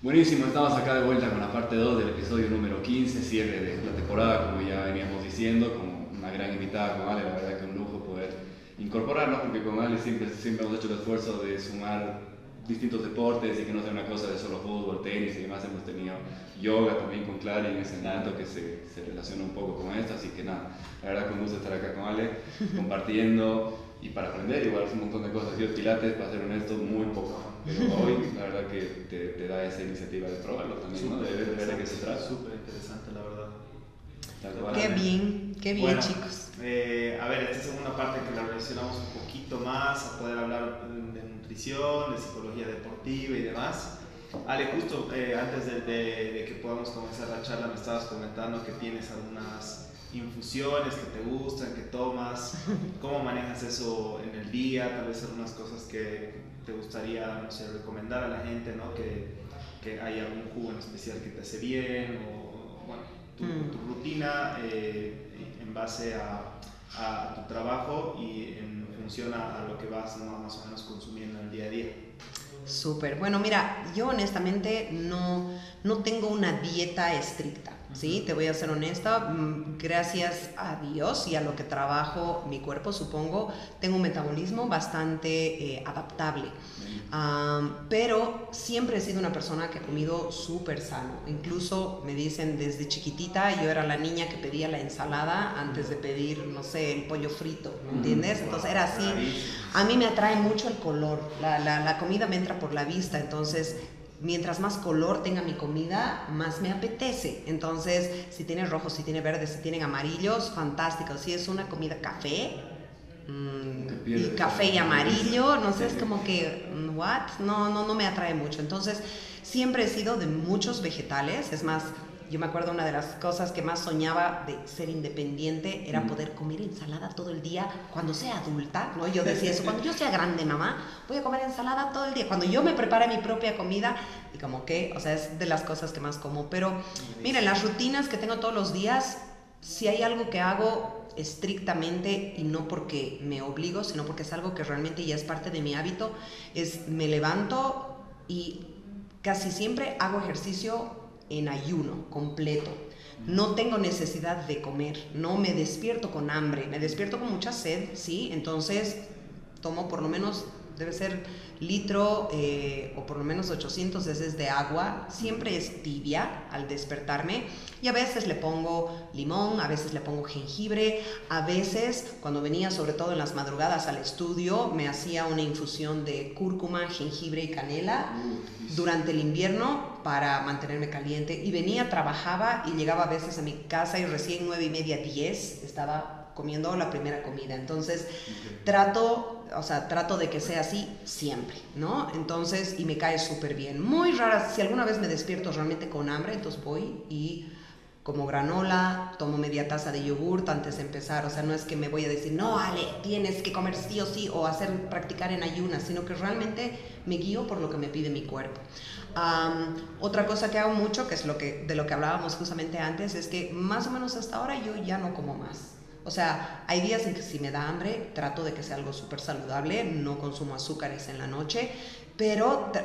Buenísimo, estamos acá de vuelta con la parte 2 del episodio número 15, cierre de la temporada, como ya veníamos diciendo, con una gran invitada con Ale, la verdad que un lujo poder incorporarnos, porque con Ale siempre, siempre hemos hecho el esfuerzo de sumar distintos deportes y que no sea una cosa de solo fútbol, tenis y demás. Hemos tenido yoga también con Clara en ese encanto que se, se, relaciona un poco con esto. Así que nada, la verdad que un gusto estar acá con Ale, compartiendo y para aprender. Igual es un montón de cosas. Yo, Pilates, para ser honesto, muy poco. Pero hoy, la verdad que te, te da esa iniciativa de probarlo también, ¿no? De ver de qué se trata. Súper interesante, la verdad. Qué bien, qué bien, bueno, chicos. Eh, a ver, esta segunda parte que la relacionamos un poquito más, a poder hablar de nutrición, de psicología deportiva y demás. Ale, justo eh, antes de, de, de, que podamos comenzar la charla, me estabas comentando que tienes algunas infusiones que te gustan, que tomas. ¿Cómo manejas eso en el día? Tal vez algunas cosas que te gustaría, no sé, recomendar a la gente, ¿no? Que, que hay algún jugo en especial que te hace bien o, bueno, tu, mm. tu rutina eh, en base a, a, tu trabajo y en función a, a lo que vas ¿no? más o menos consumiendo en el día a día. Súper. Bueno, mira, yo honestamente no, no tengo una dieta estricta. ¿Sí? Te voy a ser honesta, gracias a Dios y a lo que trabajo mi cuerpo, supongo, tengo un metabolismo bastante eh, adaptable. Um, pero siempre he sido una persona que ha comido súper sano. Incluso me dicen desde chiquitita, yo era la niña que pedía la ensalada antes de pedir, no sé, el pollo frito, ¿me entiendes? Entonces era así. A mí me atrae mucho el color, la, la, la comida me entra por la vista, entonces mientras más color tenga mi comida, más me apetece. Entonces, si tiene rojos, si tiene verdes, si tienen amarillos, fantástico. Si es una comida café, mmm, y café y amarillo, no sé, es como que, ¿what? No, no, no me atrae mucho. Entonces, siempre he sido de muchos vegetales, es más, yo me acuerdo una de las cosas que más soñaba de ser independiente era poder comer ensalada todo el día cuando sea adulta, ¿no? Yo decía eso, cuando yo sea grande, mamá, voy a comer ensalada todo el día. Cuando yo me prepare mi propia comida, y como que, o sea, es de las cosas que más como. Pero miren, las rutinas que tengo todos los días, si hay algo que hago estrictamente y no porque me obligo, sino porque es algo que realmente ya es parte de mi hábito, es me levanto y casi siempre hago ejercicio en ayuno completo. No tengo necesidad de comer, no me despierto con hambre, me despierto con mucha sed, ¿sí? Entonces tomo por lo menos, debe ser litro eh, o por lo menos 800 veces de agua, siempre es tibia al despertarme y a veces le pongo limón, a veces le pongo jengibre, a veces cuando venía sobre todo en las madrugadas al estudio me hacía una infusión de cúrcuma, jengibre y canela durante el invierno para mantenerme caliente. Y venía, trabajaba y llegaba a veces a mi casa y recién nueve y media, diez estaba comiendo la primera comida. Entonces, okay. trato, o sea, trato de que sea así siempre, ¿no? Entonces, y me cae súper bien. Muy rara, si alguna vez me despierto realmente con hambre, entonces voy y como granola, tomo media taza de yogurt antes de empezar, o sea, no es que me voy a decir, no, Ale, tienes que comer sí o sí, o hacer, practicar en ayunas, sino que realmente me guío por lo que me pide mi cuerpo. Um, otra cosa que hago mucho, que es lo que, de lo que hablábamos justamente antes, es que más o menos hasta ahora yo ya no como más. O sea, hay días en que si me da hambre, trato de que sea algo súper saludable, no consumo azúcares en la noche, pero ah,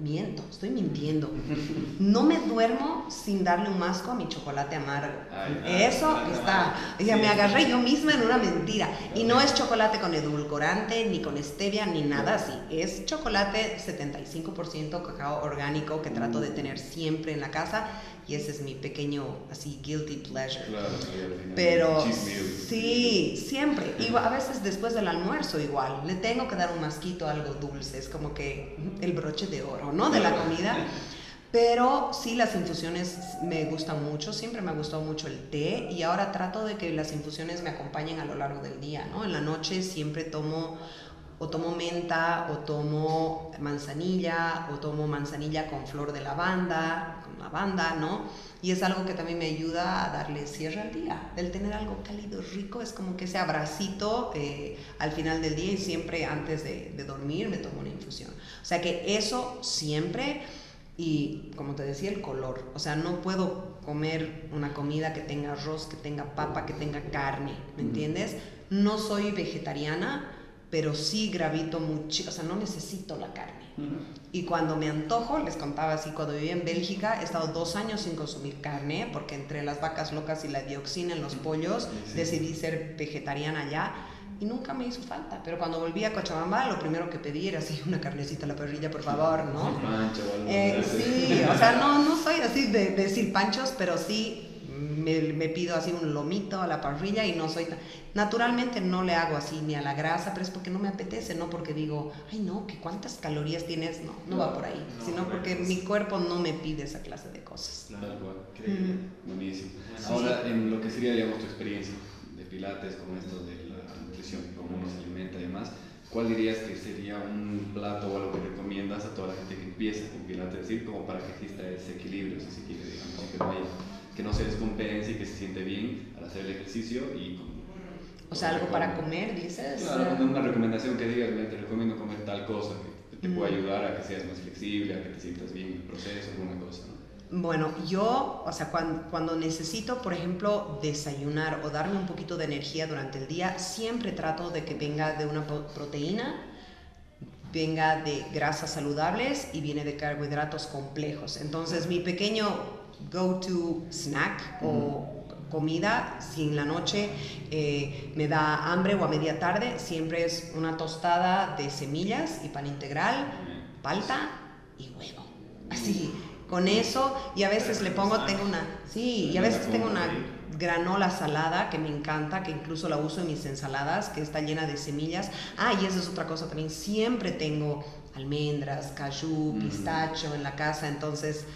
miento, estoy mintiendo. No me duermo sin darle un masco a mi chocolate amargo. Ay, Eso ay, está. Ya sí. me agarré yo misma en una mentira. Y no es chocolate con edulcorante, ni con stevia, ni nada así. Es chocolate 75% cacao orgánico que trato de tener siempre en la casa. Y ese es mi pequeño, así, guilty pleasure. Claro, Pero sí, siempre. Y a veces después del almuerzo igual. Le tengo que dar un masquito algo dulce. Es como que el broche de oro, ¿no? De la comida. Pero sí, las infusiones me gustan mucho, siempre me ha gustado mucho el té y ahora trato de que las infusiones me acompañen a lo largo del día, ¿no? En la noche siempre tomo o tomo menta o tomo manzanilla o tomo manzanilla con flor de lavanda, con lavanda, ¿no? Y es algo que también me ayuda a darle cierre al día. El tener algo cálido, rico, es como que ese abracito eh, al final del día y siempre antes de, de dormir me tomo una infusión. O sea que eso siempre y como te decía el color, o sea, no puedo comer una comida que tenga arroz, que tenga papa, que tenga carne, ¿me entiendes? No soy vegetariana, pero sí gravito mucho, o sea, no necesito la carne. Y cuando me antojo, les contaba así, cuando viví en Bélgica, he estado dos años sin consumir carne, porque entre las vacas locas y la dioxina en los pollos, decidí ser vegetariana ya y nunca me hizo falta. Pero cuando volví a Cochabamba, lo primero que pedí era así, una carnecita a la parrilla, por favor, ¿no? Eh, sí, o sea, no, no soy así de, de decir panchos, pero sí me, me pido así un lomito a la parrilla y no soy tan... Naturalmente no le hago así ni a la grasa, pero es porque no me apetece, no porque digo, ay no, que cuántas calorías tienes, no, no va por ahí, No, sino porque correcto. mi cuerpo no me pide esa clase de cosas. Tal cual. Increíble. Buenísimo. Sí. Ahora, en lo que sería, digamos, tu experiencia de pilates, con esto de la nutrición, cómo uno se alimenta y demás, ¿cuál dirías que sería un plato o algo que recomiendas a toda la gente que empieza con pilates? Es decir, como para que exista ese equilibrio, si se quiere, digamos, que no, haya- que no se descompense y que se siente bien al hacer el ejercicio y con- O sea, algo para comer, dices. Claro, una- una recomendación que digas, "Mira, te recomiendo comer tal cosa que, te pueda ayudar a que seas más flexible, a que te sientas bien en el proceso, alguna cosa, ¿no? Bueno, yo, o sea, cuando, cuando necesito, por ejemplo, desayunar o darme un poquito de energía durante el día, siempre trato de que venga de una pro- proteína, venga de grasas saludables y viene de carbohidratos complejos. Entonces, mi pequeño go-to snack o comida, si en la noche eh, me da hambre o a media tarde, siempre es una tostada de semillas y pan integral, palta y huevo. Así, con eso, y a veces le pongo, tengo una, sí, y a veces tengo una granola salada que me encanta, que incluso la uso en mis ensaladas, que está llena de semillas. Ah, y esa es otra cosa también, siempre tengo almendras, cayú, pistacho en la casa, entonces,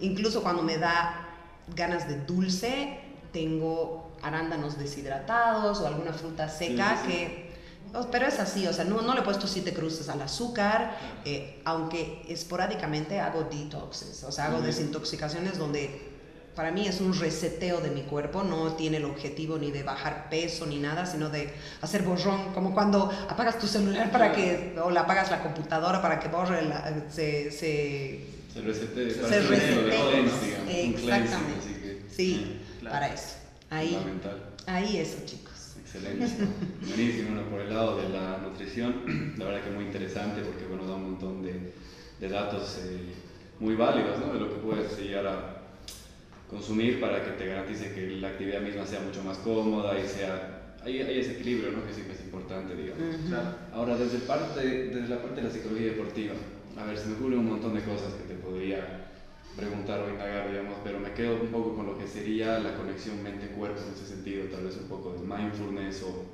incluso cuando me da ganas de dulce, tengo arándanos deshidratados o alguna fruta seca Sí, sí, sí. que... oh, Pero es así, o sea, no, no le he puesto siete cruces al azúcar, eh, aunque esporádicamente hago detoxes, o sea, hago desintoxicaciones donde para mí es un reseteo de mi cuerpo, no tiene el objetivo ni de bajar peso ni nada, sino de hacer borrón, como cuando apagas tu celular para que, o la apagas la computadora para que borre, la- se, se Se resete, Se resete, exactamente. cleansing, así que, sí, Claro. para eso. Ahí, Fundamental. ahí eso, chicos. Excelente. Buenísimo. Bueno, por el lado de la nutrición, la verdad que muy interesante porque bueno, da un montón de, de datos eh, muy válidos ¿no? de lo que puedes llegar a consumir para que te garantice que la actividad misma sea mucho más cómoda y sea... Hay, hay ese equilibrio ¿no? que siempre es importante, digamos. Ahora, desde, parte, desde la parte de la psicología deportiva, a ver, se me ocurren un montón de cosas que te podría preguntar o indagar, digamos, pero me quedo un poco con lo que sería la conexión mente-cuerpo en ese sentido, tal vez un poco de mindfulness o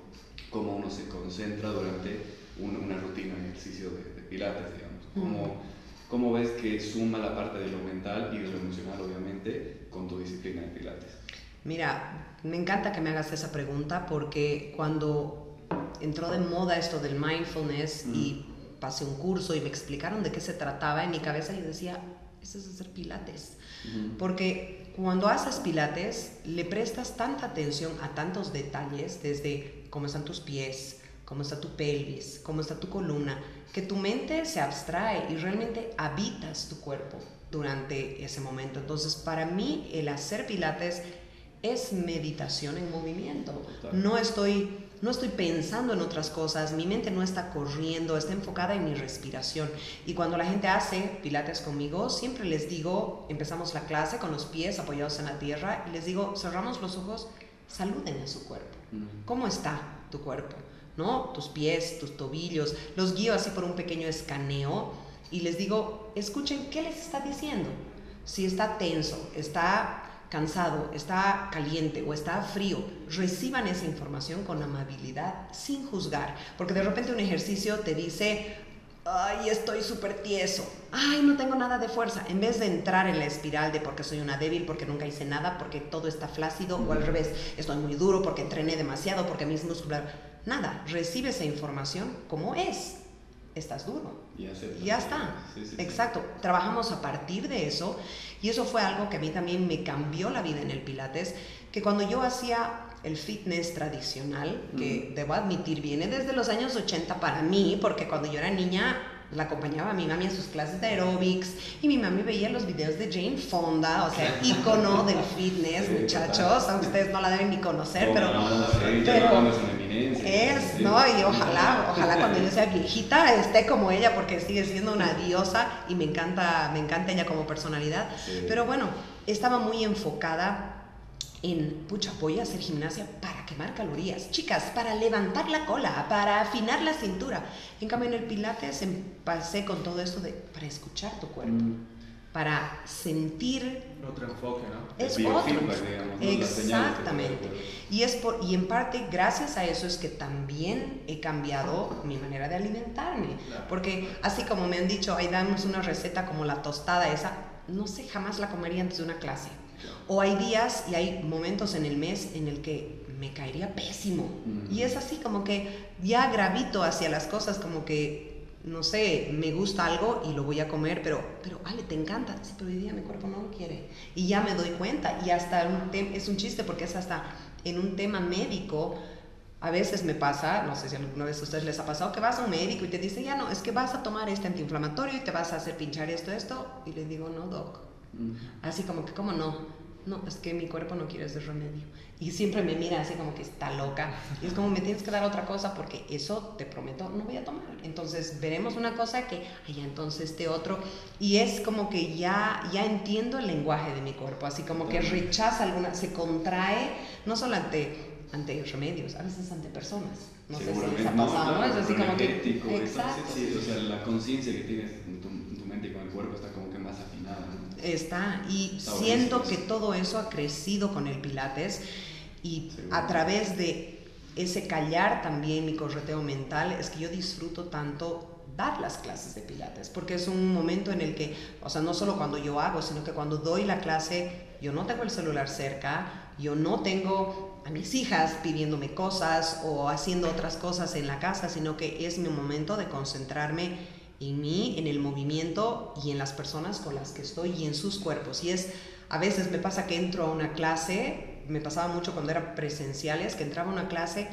cómo uno se concentra durante un- una rutina de ejercicio de, de pilates, digamos. ¿Cómo, ¿Cómo ves que suma la parte de lo mental y de lo emocional, obviamente, con tu disciplina de pilates? Mira, me encanta que me hagas esa pregunta porque cuando entró de moda esto del mindfulness y pasé un curso y me explicaron de qué se trataba en mi cabeza, yo decía, eso es hacer pilates. Porque cuando haces pilates, le prestas tanta atención a tantos detalles, desde cómo están tus pies, cómo está tu pelvis, cómo está tu columna, que tu mente se abstrae y realmente habitas tu cuerpo durante ese momento. Entonces, para mí, el hacer pilates es meditación en movimiento. No estoy, no estoy pensando en otras cosas, mi mente no está corriendo, está enfocada en mi respiración. Y cuando la gente hace pilates conmigo, siempre les digo, empezamos la clase con los pies apoyados en la tierra y les digo, cerramos los ojos, saluden a su cuerpo. ¿Cómo está tu cuerpo? ¿No? Tus pies, tus tobillos. Los guío así por un pequeño escaneo y les digo, escuchen qué les está diciendo. Si está tenso, está cansado, está caliente o está frío, reciban esa información con amabilidad, sin juzgar. Porque de repente un ejercicio te dice, ay, estoy súper tieso, ay, no tengo nada de fuerza. En vez de entrar en la espiral de porque soy una débil, porque nunca hice nada, porque todo está flácido, o al revés, estoy muy duro, porque entrené demasiado, porque mis músculos... Nada, recibe esa información como es. Estás duro. Y. Ya está. Sí, sí, sí. Exacto. Trabajamos a partir de eso y eso fue algo que a mí también me cambió la vida en el Pilates, que cuando yo hacía el fitness tradicional, que debo admitir viene desde los años 80 para mí, porque cuando yo era niña la acompañaba a mi mami en sus clases de aerobics y mi mami veía los videos de Jane Fonda, o sea, ícono del fitness, Sí, muchachos, aunque ustedes no la deben ni conocer, pero... Sí, pero- Es, ¿no? Y ojalá, ojalá cuando yo sea viejita esté como ella porque sigue siendo una diosa y me encanta, me encanta ella como personalidad. Sí. Pero bueno, estaba muy enfocada en, pucha, voy a hacer gimnasia para quemar calorías. Chicas, para levantar la cola, para afinar la cintura. En cambio, en el Pilates empecé con todo esto de, para escuchar tu cuerpo, Mm. Para sentir Otro enfoque, ¿no? es otro. biofeedback, digamos, Exactamente. Y, es por, y en parte, gracias a eso es que también he cambiado mi manera de alimentarme. Claro. Porque así como me han dicho, ahí damos una receta como la tostada esa, no sé, jamás la comería antes de una clase. O hay días y hay momentos en el mes en el que me caería pésimo. Mm. Y es así como que ya gravito hacia las cosas como que, no sé, me gusta algo y lo voy a comer, pero, pero Ale, te encanta. Sí, pero hoy día mi cuerpo no lo quiere. Y ya me doy cuenta. Y hasta un es un chiste porque es hasta en un tema médico. A veces me pasa, no sé si alguna vez a ustedes les ha pasado, que vas a un médico y te dice, ya no, es que vas a tomar este antiinflamatorio y te vas a hacer pinchar esto, esto. Y le digo, no, doc, Mm. Así como que, ¿cómo no? No, es que mi cuerpo no quiere ese remedio. Y siempre me mira así como que está loca. Y es como, me tienes que dar otra cosa porque eso, te prometo, no voy a tomar. Entonces, veremos una cosa que, ay, entonces este otro. Y es como que ya, ya entiendo el lenguaje de mi cuerpo. Así como que rechaza alguna, se contrae, no solo ante, ante remedios, a veces ante personas. No sé si les ha pasado, ¿no? Es así como que... Exacto. sí, sí, o sea, la conciencia que tienes en tu, en tu mente y con el cuerpo está como que más afinada. ¿no? Está, y Está siento que todo eso ha crecido con el Pilates y Seguro. a través de ese callar también mi correteo mental es que yo disfruto tanto dar las clases de Pilates, porque es un momento en el que, o sea, no solo cuando yo hago, sino que cuando doy la clase, yo no tengo el celular cerca, yo no tengo a mis hijas pidiéndome cosas o haciendo otras cosas en la casa, sino que es mi momento de concentrarme en mí, en el movimiento y en las personas con las que estoy y en sus cuerpos. Y es, a veces me pasa que entro a una clase, me pasaba mucho cuando eran presenciales, que entraba a una clase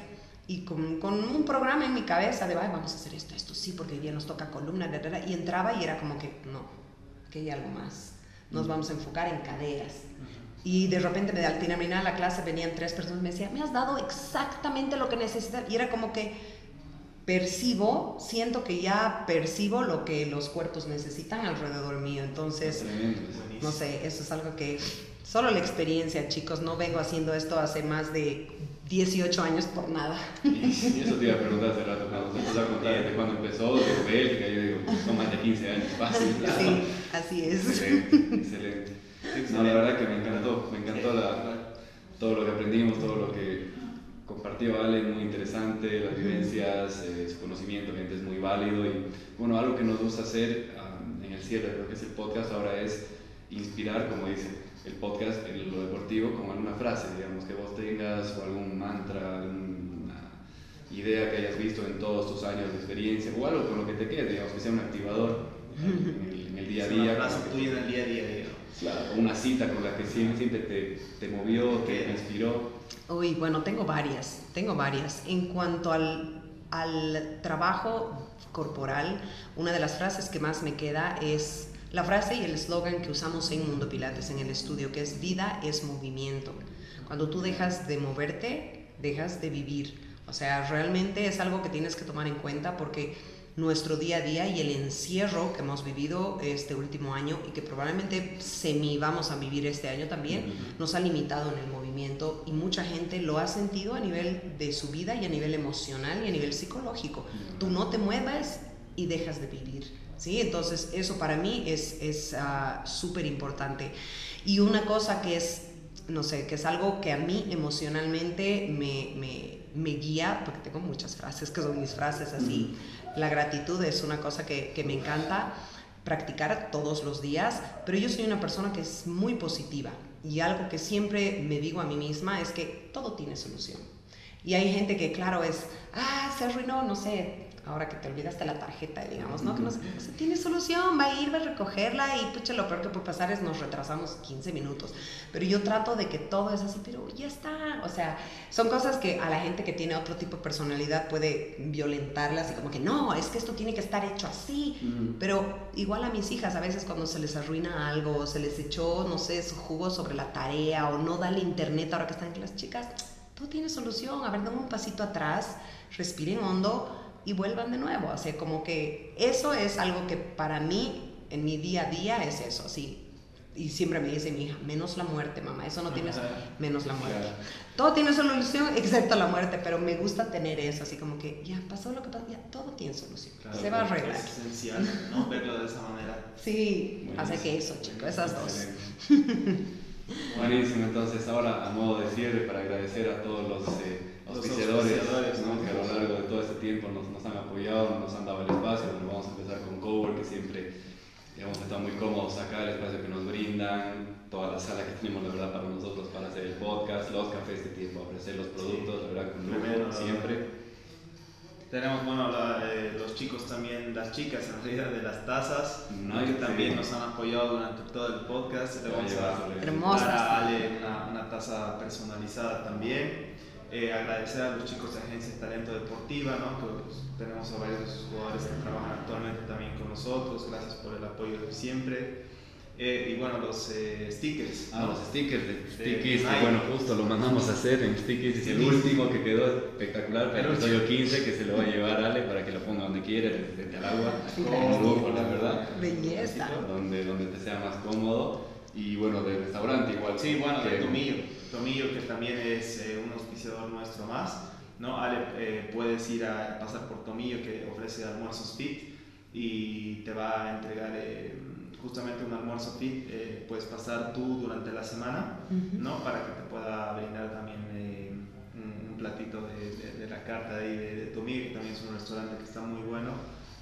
y con, con un programa en mi cabeza de, "Ay, vamos a hacer esto, esto sí, porque hoy día nos toca columna, da, da, da", y entraba y era como que, no, que hay algo más. Nos vamos a enfocar en caderas. Y de repente, me- al terminar la clase, venían tres personas y me decían, me has dado exactamente lo que necesitas. Y era como que percibo, siento que ya percibo lo que los cuerpos necesitan alrededor mío. Entonces, Tremendo. no sé, eso es algo que solo la experiencia, chicos. No vengo haciendo esto hace más de 18 años por nada. Y eso te iba a preguntar hace rato, cuando empezó a contar desde cuando empezó, desde Bélgica, yo digo, son más de 15 años, fácil. Sí, así es. Excelente, excelente. No, la verdad que me encantó, me encantó la- todo lo que aprendimos, todo lo que compartió Ale, muy interesante, las vivencias, eh, su conocimiento, obviamente es muy válido y bueno, algo que nos gusta hacer ah, en el cierre de lo que es el podcast ahora es inspirar, como dice el podcast, en lo deportivo, con alguna frase, digamos, que vos tengas o algún mantra, alguna idea que hayas visto en todos tus años de experiencia o algo con lo que te quede, digamos, que sea un activador en el, en el día a Es una día. frase tuya en el día a día. Claro, una cita con la que siempre te, te movió, te inspiró. Uy, bueno, tengo varias, tengo varias. En cuanto al, al trabajo corporal, una de las frases que más me queda es la frase y el eslogan que usamos en Mundo Pilates, en el estudio, que es vida es movimiento. Cuando tú dejas de moverte, dejas de vivir. O sea, realmente es algo que tienes que tomar en cuenta porque nuestro día a día y el encierro que hemos vivido este último año y que probablemente semi vamos a vivir este año también, nos ha limitado en el movimiento y mucha gente lo ha sentido a nivel de su vida y a nivel emocional y a nivel psicológico. Tú no te mueves y dejas de vivir. ¿sí? Entonces eso para mí es es, ah, súper importante. Y una cosa que es, no sé, que es algo que a mí emocionalmente me, me, me guía, porque tengo muchas frases que son mis frases así. La gratitud es una cosa que, que me encanta practicar todos los días, pero yo soy una persona que es muy positiva y algo que siempre me digo a mí misma es que todo tiene solución. Y hay gente que, claro, es, ah, se arruinó, no sé, ahora que te olvidaste la tarjeta, digamos, ¿no? Que no se, se tiene solución, va a ir, va a recogerla y pucha, lo peor que puede pasar es nos retrasamos 15 minutos. Pero yo trato de que todo es así, pero ya está. O sea, son cosas que a la gente que tiene otro tipo de personalidad puede violentarlas y como que no, es que esto tiene que estar hecho así. Mm. Pero igual a mis hijas, a veces cuando se les arruina algo, o se les echó, no sé, su jugo sobre la tarea, o no da el internet ahora que están las chicas, todo tiene solución. A ver, dan un pasito atrás, respiren hondo y vuelvan de nuevo. O sea, como que eso es algo que para mí, en mi día a día, es eso, sí. Y siempre me dice mi hija, menos la muerte, mamá, eso no tienes, menos la muerte. Todo tiene solución excepto la muerte, pero me gusta tener eso, así como que ya pasó lo que pasó, ya todo tiene solución. Se va a arreglar. Es esencial, ¿no? Verlo de esa manera. Sí, hace que eso, chicos, esas dos. Buenísimo, entonces ahora a modo de cierre para agradecer a todos los eh, auspiciadores, ¿no? que a lo largo de todo este tiempo nos, nos, han apoyado, nos han dado el espacio. Bueno, vamos a empezar con Cowork, que siempre hemos estado muy cómodos acá, el espacio que nos brindan, toda la sala que tenemos, la verdad, para nosotros para hacer el podcast, los cafés de tiempo, ofrecer los productos, la verdad, con lujo, siempre. Tenemos, bueno, eh, los chicos también, las chicas en realidad de las tazas, que también nos han apoyado durante todo el podcast. Le vamos a dar a Ale una, una taza personalizada también. Eh, agradecer a los chicos de Agencia Talento Deportiva, ¿no? que pues, tenemos a varios de sus jugadores que trabajan actualmente también con nosotros. Gracias por el apoyo de siempre. Eh, y bueno, los eh, stickers. Ah, los stickers de Stickies, que bueno, justo lo mandamos a hacer en Stickies, y el último que quedó espectacular para el episodio 15, que se lo va a llevar Ale para que lo ponga donde quiera, desde al agua, con la verdad. Belleza. Donde, donde te sea más cómodo. Y bueno, del restaurante igual. Sí, bueno, de Tomillo. Tomillo, que también es eh, un auspiciador nuestro más. ¿no? Ale, puedes ir a pasar por Tomillo, que ofrece almuerzos fit y te va a entregar justamente un almuerzo fit, eh, puedes pasar tú durante la semana, ¿no? Para que te pueda brindar también eh, un, platito de, de, la carta de, de, de que también es un restaurante que está muy bueno,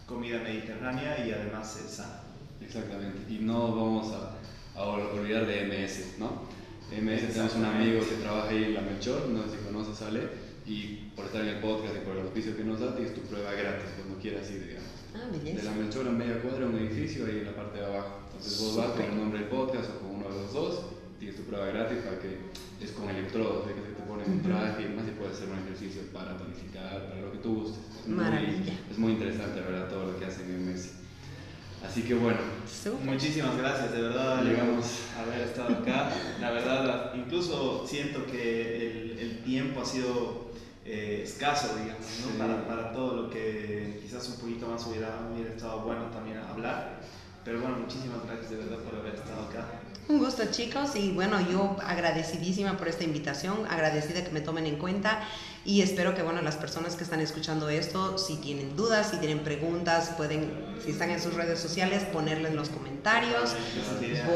comida mediterránea y además es sana. Exactamente, y no vamos a, a olvidar de MS, ¿no? MS tenemos un amigo que trabaja ahí en la Melchor, no sé si conoces, Ale, y por estar en el podcast y por el oficio que nos da, tienes tu prueba gratis cuando quieras ir, digamos. Ah, de la Melchor en media cuadra, un edificio ahí en la parte de abajo. Entonces vos vas con el nombre del podcast o con uno de los dos, tienes tu prueba gratis para que es con electrodos, que te ponen un traje y demás y puedes hacer un ejercicio para tonificar, para lo que tú gustes. Es Maravilla. Muy, es muy interesante, ¿verdad? Todo lo que hacen en Messi. Así que bueno. Muchísimas gracias, de verdad, llegamos a haber estado acá. La verdad, incluso siento que el, el tiempo ha sido eh, escaso, digamos, ¿no? para, para, todo lo que quizás un poquito más hubiera, hubiera estado bueno también hablar. Pero bueno, muchísimas gracias de verdad por haber estado acá. Un gusto chicos y bueno, yo agradecidísima por esta invitación, agradecida que me tomen en cuenta y espero que bueno, las personas que están escuchando esto, si tienen dudas, si tienen preguntas, pueden, si están en sus redes sociales, ponerle en los comentarios.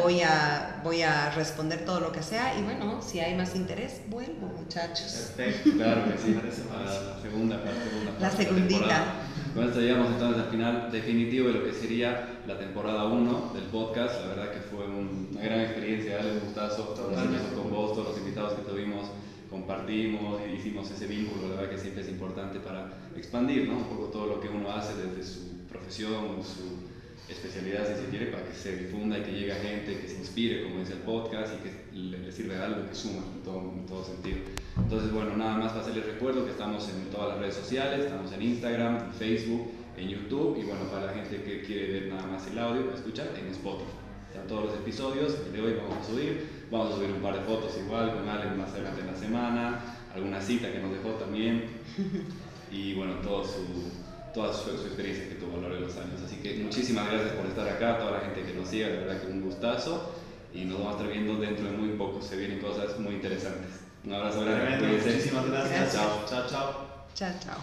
Voy a, voy a responder todo lo que sea y bueno, si hay más interés, vuelvo muchachos. Perfecto, claro que sí. la segunda, la segunda La segundita. Con esto llegamos entonces al final definitivo de lo que sería la temporada 1 del podcast. La verdad que fue una gran experiencia, un gustazo con vos, todos los invitados que tuvimos, compartimos y hicimos ese vínculo, la verdad que siempre es importante para expandir ¿no? un poco todo lo que uno hace desde su profesión, su especialidad, si se quiere, para que se difunda y que llegue a gente, que se inspire, como dice el podcast, y que le, sirva de algo que suma en todo, en todo sentido. Entonces, bueno, nada más para hacerles recuerdo que estamos en todas las redes sociales, estamos en Instagram, en Facebook, en YouTube, y bueno, para la gente que quiere ver nada más el audio, escuchar en Spotify. Están todos los episodios, el de hoy vamos a subir, vamos a subir un par de fotos igual con Allen más adelante en la semana, alguna cita que nos dejó también, y bueno, todo su toda su, experiencia que tuvo a lo largo de los años. Así que muchísimas gracias por estar acá, toda la gente que nos sigue, la verdad que un gustazo y nos vamos a estar viendo dentro de muy poco, se vienen cosas muy interesantes. Un abrazo grande. Muchísimas gracias. gracias. Chao, chao. Chao, chao.